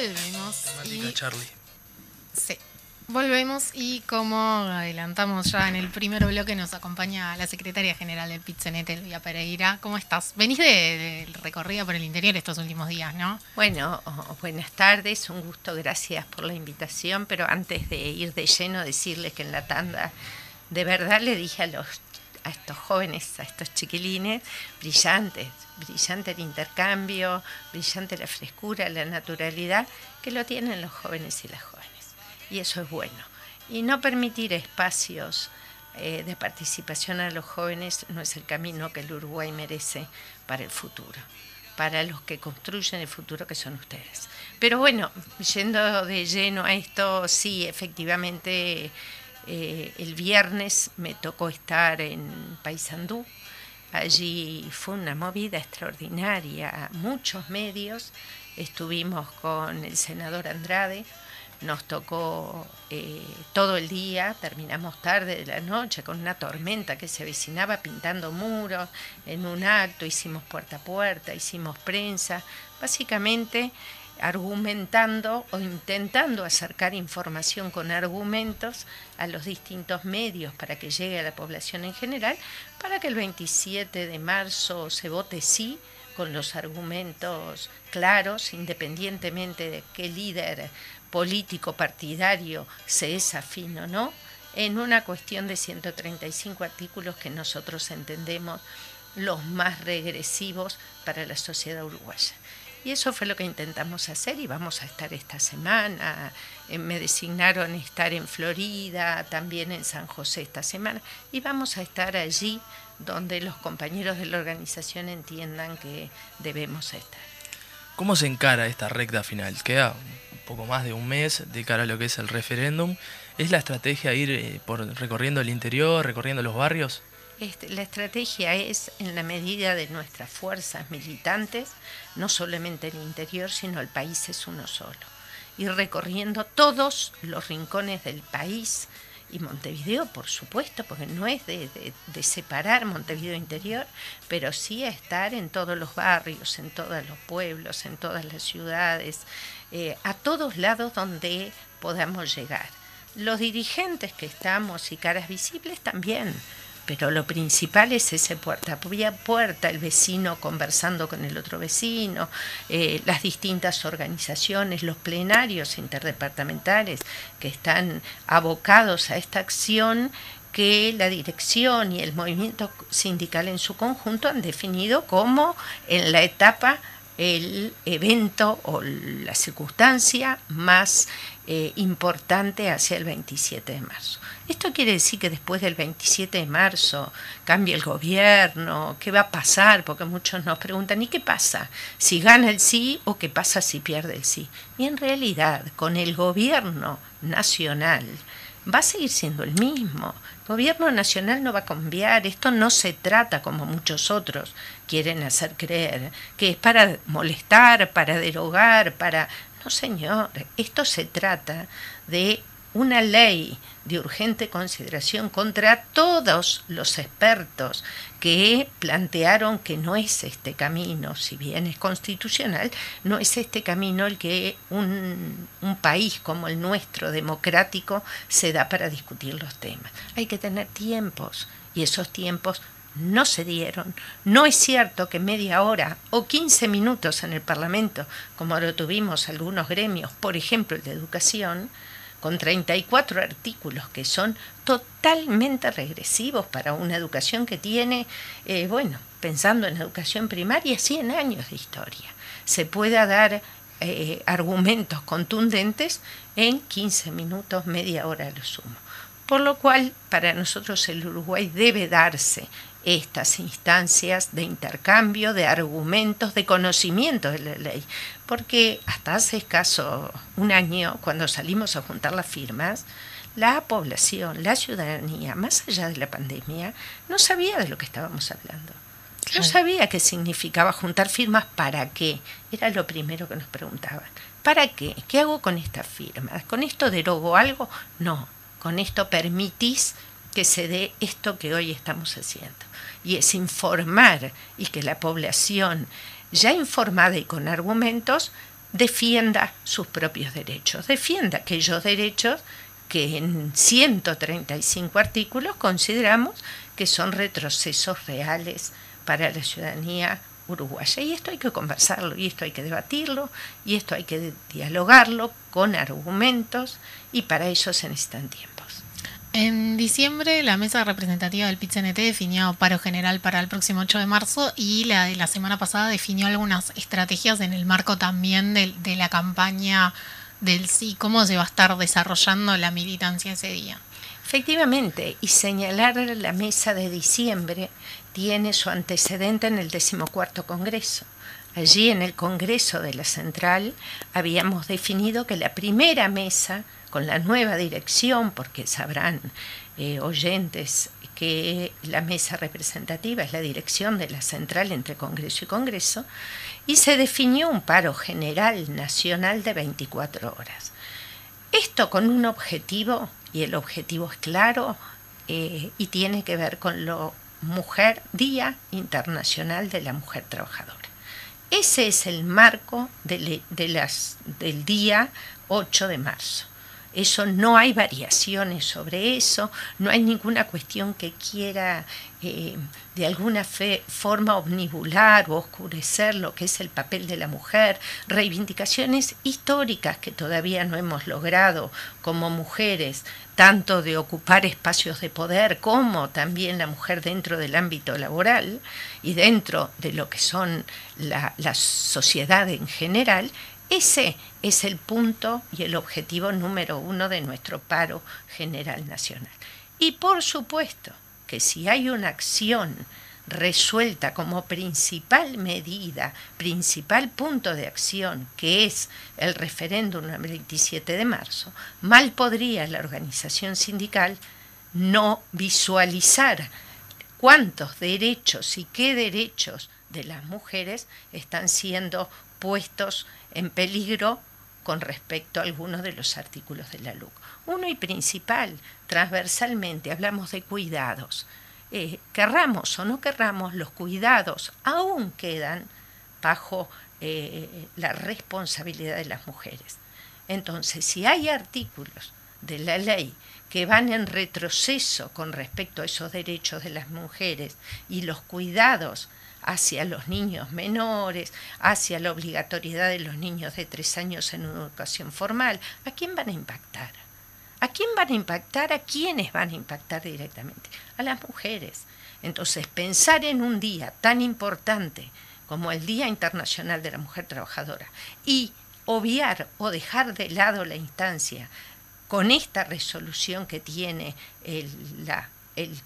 Volvemos. Temática y- Charlie. Sí. Volvemos y como adelantamos ya en el primer bloque nos acompaña la secretaria general del PITCENET, Elvia Pereira. ¿Cómo estás? Venís de, del recorrido por el interior estos últimos días, ¿no? Bueno, buenas tardes, un gusto, gracias por la invitación, pero antes de ir de lleno decirles que en la tanda de verdad le dije a los a estos jóvenes, a estos chiquilines, brillantes, brillante el intercambio, brillante la frescura, la naturalidad, que lo tienen los jóvenes y las jóvenes. Y eso es bueno. Y no permitir espacios eh, de participación a los jóvenes no es el camino que el Uruguay merece para el futuro para los que construyen el futuro que son ustedes. Pero bueno, yendo de lleno a esto, sí, efectivamente, eh, el viernes me tocó estar en Paysandú. Allí fue una movida extraordinaria, muchos medios. Estuvimos con el senador Andrade, nos tocó eh, todo el día, terminamos tarde de la noche con una tormenta que se avecinaba pintando muros, en un acto. Hicimos puerta a puerta, hicimos prensa, básicamente argumentando o intentando acercar información con argumentos a los distintos medios para que llegue a la población en general, para que el 27 de marzo se vote sí con los argumentos claros, independientemente de qué líder político partidario se es afín o no, en una cuestión de 135 artículos que nosotros entendemos los más regresivos para la sociedad uruguaya. Y eso fue lo que intentamos hacer y vamos a estar esta semana. Eh, me designaron estar en Florida, también en San José esta semana y vamos a estar allí donde los compañeros de la organización entiendan que debemos estar. ¿Cómo se encara esta recta final? Queda un poco más de un mes de cara a lo que es el referéndum. ¿Es la estrategia ir eh, por recorriendo el interior, recorriendo los barrios? Este, la estrategia es, en la medida de nuestras fuerzas militantes, no solamente el interior, sino el país es uno solo. Ir recorriendo todos los rincones del país y Montevideo, por supuesto, porque no es de, separar Montevideo interior, pero sí estar en todos los barrios, en todos los pueblos, en todas las ciudades, eh, a todos lados donde podamos llegar. Los dirigentes que estamos y caras visibles también, pero lo principal es ese puerta. A puerta, el vecino conversando con el otro vecino, eh, las distintas organizaciones, los plenarios interdepartamentales que están abocados a esta acción que la dirección y el movimiento sindical en su conjunto han definido como en la etapa el evento o la circunstancia más eh, importante hacia el 27 de marzo. Esto quiere decir que después del 27 de marzo cambia el gobierno, ¿qué va a pasar? Porque muchos nos preguntan, ¿y qué pasa? ¿Si gana el sí o qué pasa si pierde el sí? Y en realidad, con el gobierno nacional, va a seguir siendo el mismo. El gobierno nacional no va a cambiar. Esto no se trata, como muchos otros quieren hacer creer, que es para molestar, para derogar, para... No, señor, esto se trata de una ley de urgente consideración contra todos los expertos que plantearon que no es este camino, si bien es constitucional, no es este camino el que un, un país como el nuestro, democrático, se da para discutir los temas. Hay que tener tiempos y esos tiempos no se dieron. No es cierto que media hora o 15 minutos en el Parlamento, como lo tuvimos algunos gremios, por ejemplo el de educación, con 34 artículos que son totalmente regresivos para una educación que tiene, eh, bueno, pensando en educación primaria, 100 años de historia. Se pueda dar eh, argumentos contundentes en 15 minutos, media hora a lo sumo. Por lo cual, para nosotros el Uruguay debe darse estas instancias de intercambio, de argumentos, de conocimiento de la ley. Porque hasta hace escaso un año, cuando salimos a juntar las firmas, la población, la ciudadanía, más allá de la pandemia, no sabía de lo que estábamos hablando. No sabía qué significaba juntar firmas, para qué. Era lo primero que nos preguntaban. ¿Para qué? ¿Qué hago con estas firmas? ¿Con esto derogo algo? No, con esto permitís que se dé esto que hoy estamos haciendo. Y es informar y que la población, ya informada y con argumentos, defienda sus propios derechos, defienda aquellos derechos que en 135 artículos consideramos que son retrocesos reales para la ciudadanía uruguaya. Y esto hay que conversarlo, y esto hay que debatirlo, y esto hay que dialogarlo con argumentos, y para eso se necesitan tiempos. En diciembre, la mesa representativa del PIT-CNT definió paro general para el próximo 8 de marzo y la de la semana pasada definió algunas estrategias en el marco también de, de la campaña del sí, cómo se va a estar desarrollando la militancia ese día. Efectivamente, y señalar la mesa de diciembre tiene su antecedente en el decimocuarto Congreso. Allí en el Congreso de la Central habíamos definido que la primera mesa, con la nueva dirección, porque sabrán eh, oyentes que la mesa representativa es la dirección de la Central entre Congreso y Congreso, y se definió un paro general nacional de 24 horas. Esto con un objetivo, y el objetivo es claro, eh, y tiene que ver con lo Mujer, Día Internacional de la Mujer Trabajadora. Ese es el marco de, las, del día 8 de marzo. Eso no hay variaciones sobre eso, no hay ninguna cuestión que quiera eh, de alguna fe, forma omnibular o oscurecer lo que es el papel de la mujer, reivindicaciones históricas que todavía no hemos logrado como mujeres, tanto de ocupar espacios de poder como también la mujer dentro del ámbito laboral y dentro de lo que son la, la sociedad en general, ese es el punto y el objetivo número uno de nuestro paro general nacional. Y por supuesto que si hay una acción resuelta como principal medida, principal punto de acción, que es el referéndum el 27 de marzo, mal podría la organización sindical no visualizar cuántos derechos y qué derechos de las mujeres están siendo puestos en peligro con respecto a algunos de los artículos de la LUC. Uno y principal, transversalmente, hablamos de cuidados. Eh, querramos o no querramos, los cuidados aún quedan bajo eh, la responsabilidad de las mujeres. Entonces, si hay artículos de la ley que van en retroceso con respecto a esos derechos de las mujeres y los cuidados hacia los niños menores, hacia la obligatoriedad de los niños de tres años en una educación formal, ¿a quién van a impactar? ¿A quién van a impactar? ¿A quiénes van a impactar directamente? A las mujeres. Entonces, pensar en un día tan importante como el Día Internacional de la Mujer Trabajadora y obviar o dejar de lado la instancia con esta resolución que tiene el, la, el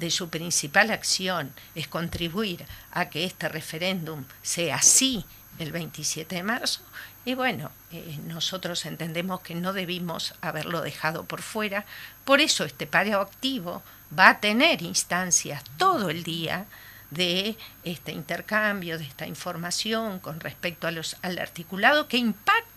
de su principal acción es contribuir a que este referéndum sea así el 27 de marzo, y bueno, eh, nosotros entendemos que no debimos haberlo dejado por fuera, por eso este paro activo va a tener instancias todo el día de este intercambio, de esta información con respecto a los, al articulado que impacta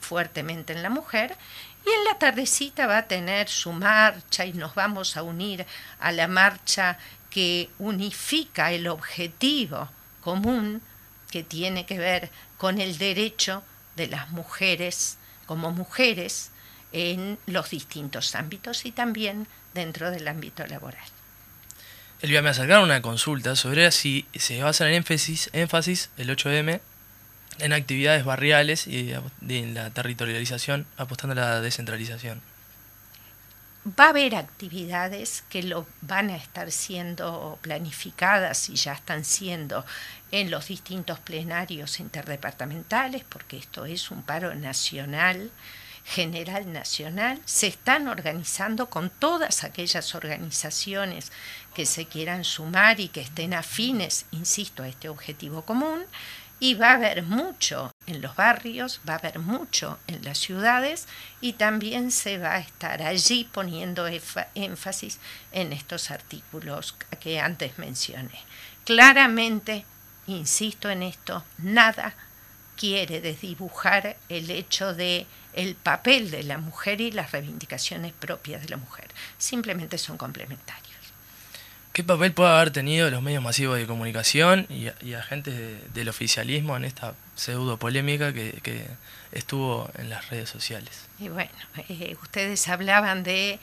fuertemente en la mujer y en la tardecita va a tener su marcha y nos vamos a unir a la marcha que unifica el objetivo común que tiene que ver con el derecho de las mujeres como mujeres en los distintos ámbitos y también dentro del ámbito laboral. Elvia, me acercaron una consulta sobre si se va a hacer énfasis, énfasis el 8M en actividades barriales y en la territorialización, apostando a la descentralización. Va a haber actividades que lo van a estar siendo planificadas y ya están siendo en los distintos plenarios interdepartamentales, porque esto es un paro nacional, general nacional. Se están organizando con todas aquellas organizaciones que se quieran sumar y que estén afines, insisto, a este objetivo común y va a haber mucho en los barrios, va a haber mucho en las ciudades y también se va a estar allí poniendo énfasis en estos artículos que antes mencioné. Claramente, insisto en esto, nada quiere desdibujar el hecho de el papel de la mujer y las reivindicaciones propias de la mujer. Simplemente son complementarios. ¿Qué papel puede haber tenido los medios masivos de comunicación y, agentes del oficialismo en esta pseudo polémica que, estuvo en las redes sociales? Y bueno, eh, ustedes hablaban de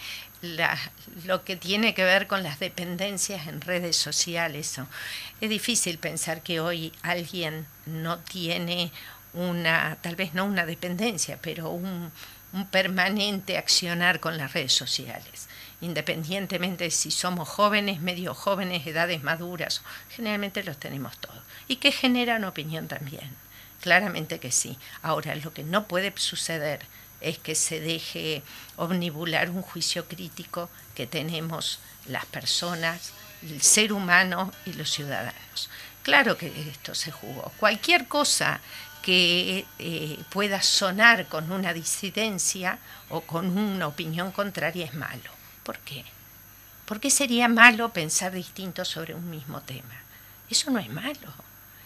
lo que tiene que ver con las dependencias en redes sociales. Es difícil pensar que hoy alguien no tiene una, tal vez no una dependencia, pero un, un permanente accionar con las redes sociales independientemente de si somos jóvenes, medio jóvenes, edades maduras, generalmente los tenemos todos. Y que generan opinión también, claramente que sí. Ahora, lo que no puede suceder es que se deje omnibular un juicio crítico que tenemos las personas, el ser humano y los ciudadanos. Claro que esto se jugó. Cualquier cosa que eh, pueda sonar con una disidencia o con una opinión contraria es malo. ¿Por qué? ¿Por qué sería malo pensar distinto sobre un mismo tema? Eso no es malo,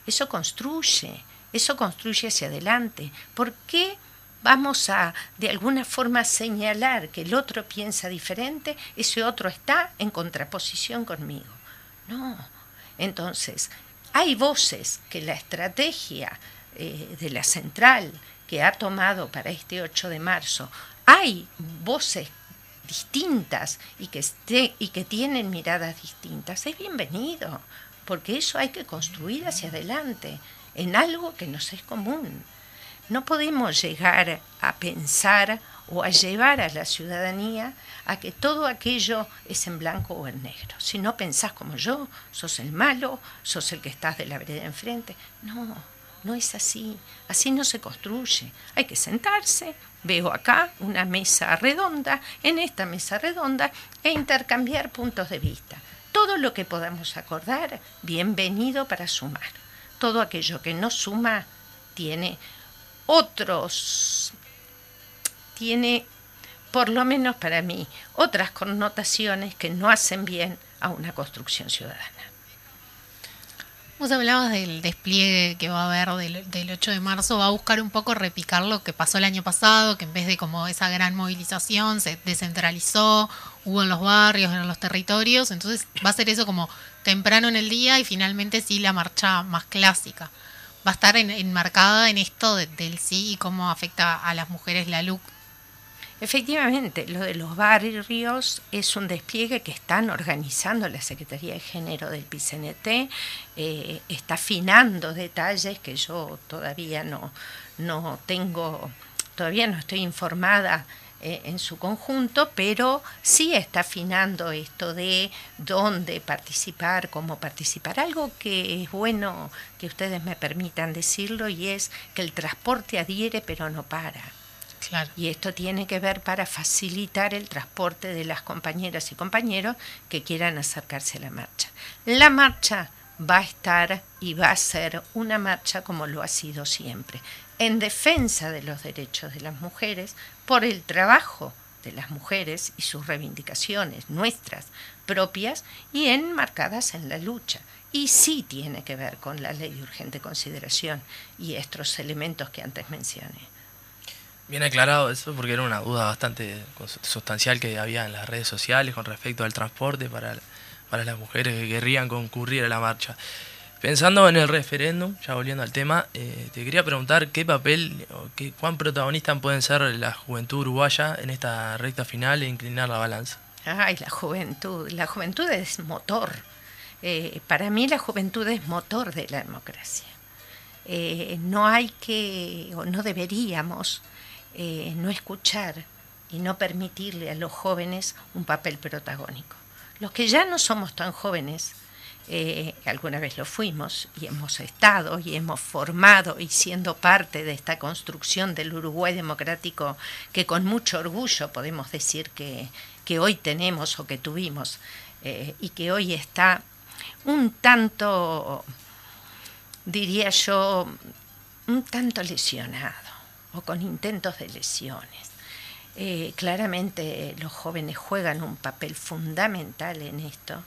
eso construye, eso construye hacia adelante. ¿Por qué vamos a de alguna forma señalar que el otro piensa diferente, ese otro está en contraposición conmigo? No. Entonces, hay voces que la estrategia eh, de la central que ha tomado para este 8 de marzo, hay voces distintas y que, esté, y que tienen miradas distintas, es bienvenido, porque eso hay que construir hacia adelante, en algo que nos es común. No podemos llegar a pensar o a llevar a la ciudadanía a que todo aquello es en blanco o en negro. Si no pensás como yo, sos el malo, sos el que estás de la vereda enfrente. No, no es así. Así no se construye. Hay que sentarse, Veo acá una mesa redonda, en esta mesa redonda, e intercambiar puntos de vista. Todo lo que podamos acordar, bienvenido para sumar. Todo aquello que no suma tiene otros, tiene, por lo menos para mí, otras connotaciones que no hacen bien a una construcción ciudadana. Vos hablabas del despliegue que va a haber del, 8 de marzo, va a buscar un poco replicar lo que pasó el año pasado, que en vez de como esa gran movilización se descentralizó, hubo en los barrios, en los territorios, entonces va a ser eso como temprano en el día y finalmente sí la marcha más clásica. Va a estar enmarcada en esto del sí y cómo afecta a las mujeres la LUC Efectivamente, lo de los barrios es un despliegue que están organizando la Secretaría de Género del PCNT, eh, está afinando detalles que yo todavía no, no tengo, todavía no estoy informada eh, en su conjunto, pero sí está afinando esto de dónde participar, cómo participar. Algo que es bueno que ustedes me permitan decirlo y es que el transporte adhiere pero no para y esto tiene que ver para facilitar el transporte de las compañeras y compañeros que quieran acercarse a la marcha. La marcha va a estar y va a ser una marcha como lo ha sido siempre, en defensa de los derechos de las mujeres, por el trabajo de las mujeres y sus reivindicaciones nuestras propias y enmarcadas en la lucha. Y sí tiene que ver con la ley de urgente consideración y estos elementos que antes mencioné. Bien aclarado eso porque era una duda bastante sustancial que había en las redes sociales con respecto al transporte para, para las mujeres que querrían concurrir a la marcha. Pensando en el referéndum, ya volviendo al tema, eh, te quería preguntar qué papel o qué, cuán protagonistas pueden ser la juventud uruguaya en esta recta final e inclinar la balanza. Ay, la juventud. La juventud es motor. Eh, para mí la juventud es motor de la democracia. Eh, no hay que, o no deberíamos eh, no escuchar y no permitirle a los jóvenes un papel protagónico. Los que ya no somos tan jóvenes, eh, alguna vez lo fuimos y hemos estado y hemos formado y siendo parte de esta construcción del Uruguay democrático que con mucho orgullo podemos decir que, hoy tenemos o que tuvimos eh, y que hoy está un tanto, diría yo, un tanto lesionado o con intentos de lesiones. Eh, claramente los jóvenes juegan un papel fundamental en esto,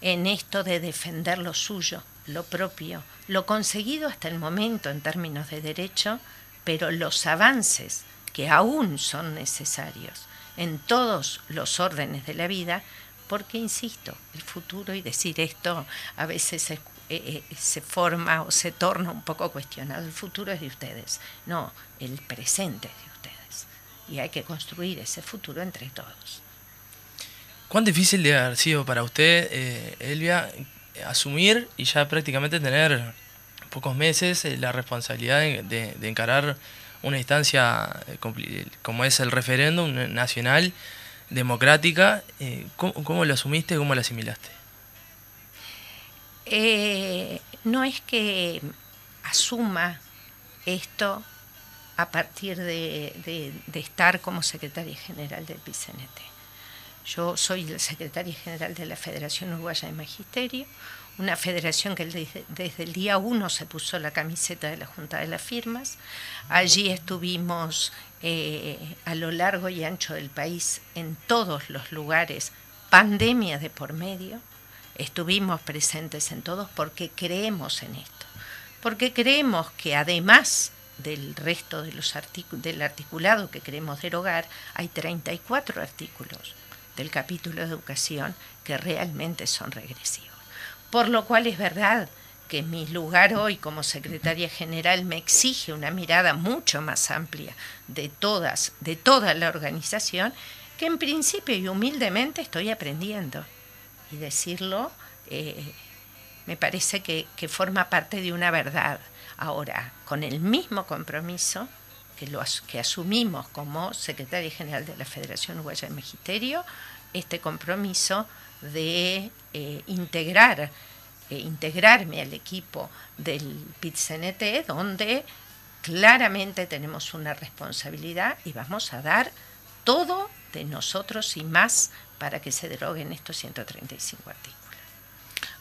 en esto de defender lo suyo, lo propio, lo conseguido hasta el momento en términos de derecho, pero los avances que aún son necesarios en todos los órdenes de la vida Porque, insisto, el futuro y decir esto a veces se, eh, eh, se forma o se torna un poco cuestionado. El futuro es de ustedes, no, el presente es de ustedes. Y hay que construir ese futuro entre todos. ¿Cuán difícil de haber sido para usted, eh, Elvia, asumir y ya prácticamente tener pocos meses la responsabilidad de, de encarar una instancia como es el referéndum nacional democrática, eh, ¿cómo, lo asumiste, cómo lo asimilaste? Eh, no es que asuma esto a partir de, estar como secretaria general del PCNT. Yo soy la secretaria general de la Federación Uruguaya de Magisterio, una federación que desde, el día uno se puso la camiseta de la Junta de las Firmas. Allí estuvimos eh, a lo largo y ancho del país, en todos los lugares, pandemia de por medio. Estuvimos presentes en todos porque creemos en esto, porque creemos que además del resto de los del articulado que queremos derogar, hay 34 artículos del capítulo de educación que realmente son regresivos. Por lo cual es verdad que mi lugar hoy como secretaria general me exige una mirada mucho más amplia de todas, de toda la organización, que en principio y humildemente estoy aprendiendo. Y decirlo eh, me parece que, que, forma parte de una verdad. Ahora, con el mismo compromiso que, lo, que asumimos como secretaria general de la Federación Uruguaya de Magisterio, este compromiso de eh, integrar, eh, integrarme al equipo del PIT-CNT, donde claramente tenemos una responsabilidad y vamos a dar todo de nosotros y más para que se deroguen estos 135 artículos.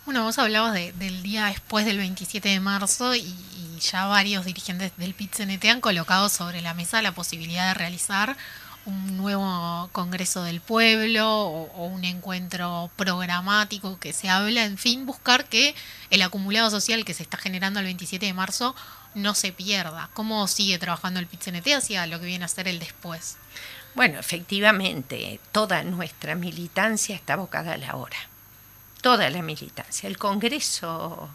Bueno, vos hablabas del día después del 27 de marzo y, ya varios dirigentes del PIT-CNT han colocado sobre la mesa la posibilidad de realizar un nuevo Congreso del Pueblo o, un encuentro programático que se habla, en fin, buscar que el acumulado social que se está generando el 27 de marzo no se pierda. ¿Cómo sigue trabajando el PITCNT hacia lo que viene a ser el después? Bueno, efectivamente, toda nuestra militancia está abocada a la hora. Toda la militancia. El Congreso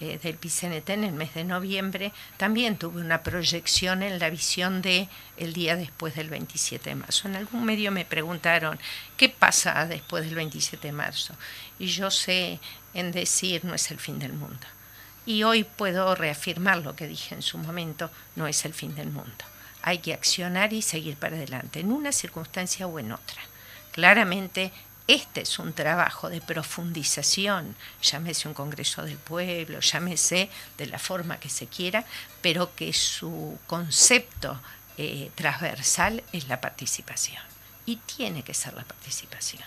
eh, del PICNT en el mes de noviembre, también tuve una proyección en la visión de el día después del 27 de marzo. En algún medio me preguntaron, ¿qué pasa después del 27 de marzo? Y yo sé en decir, no es el fin del mundo. Y hoy puedo reafirmar lo que dije en su momento, no es el fin del mundo. Hay que accionar y seguir para adelante, en una circunstancia o en otra. Claramente este es un trabajo de profundización, llámese un Congreso del Pueblo, llámese de la forma que se quiera, pero que su concepto eh, transversal es la participación. Y tiene que ser la participación,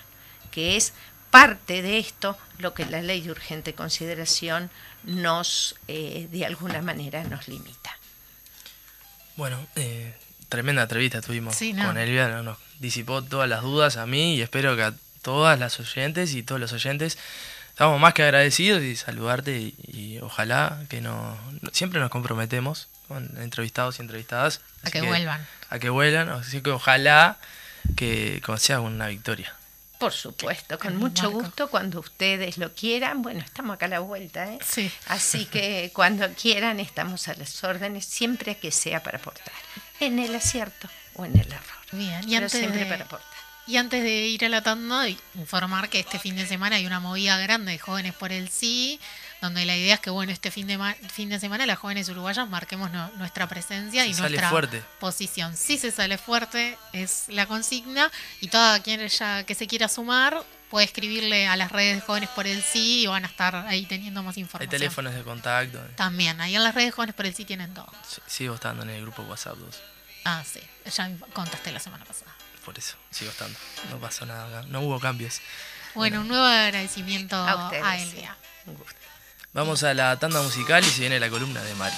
que es parte de esto lo que la ley de urgente consideración nos, eh, de alguna manera, nos limita. Bueno, eh, tremenda entrevista tuvimos con Elvia, nos disipó todas las dudas a mí y espero que a todas las oyentes y todos los oyentes. Estamos más que agradecidos y saludarte y, ojalá que no, siempre nos comprometemos con entrevistados y entrevistadas. A que, vuelvan. A que vuelvan, así que ojalá que sea una victoria. Por supuesto, con mucho gusto, cuando ustedes lo quieran. Bueno, estamos acá a la vuelta, ¿eh? Sí. Así que cuando quieran estamos a las órdenes, siempre que sea para aportar, en el acierto o en el error. Bien, y Pero siempre para aportar. Y antes de ir a la tanda, informar que este fin de semana hay una movida grande de jóvenes por el sí, donde la idea es que, bueno, este fin de, fin de semana las jóvenes uruguayas marquemos nuestra presencia y nuestra posición. Si se sale fuerte, es la consigna, y toda quien ya que se quiera sumar puede escribirle a las redes de Jóvenes por el Sí y van a estar ahí teniendo más información. Hay teléfonos de contacto. También, ahí en las redes de Jóvenes por el Sí tienen todo. Sí, sigo estando en el grupo WhatsApp 2. Ah, sí, ya contaste la semana pasada por eso sigo estando. No pasó nada no hubo cambios. Bueno, un nuevo agradecimiento a, a Elia. Vamos a la tanda musical y se viene la columna de Mari.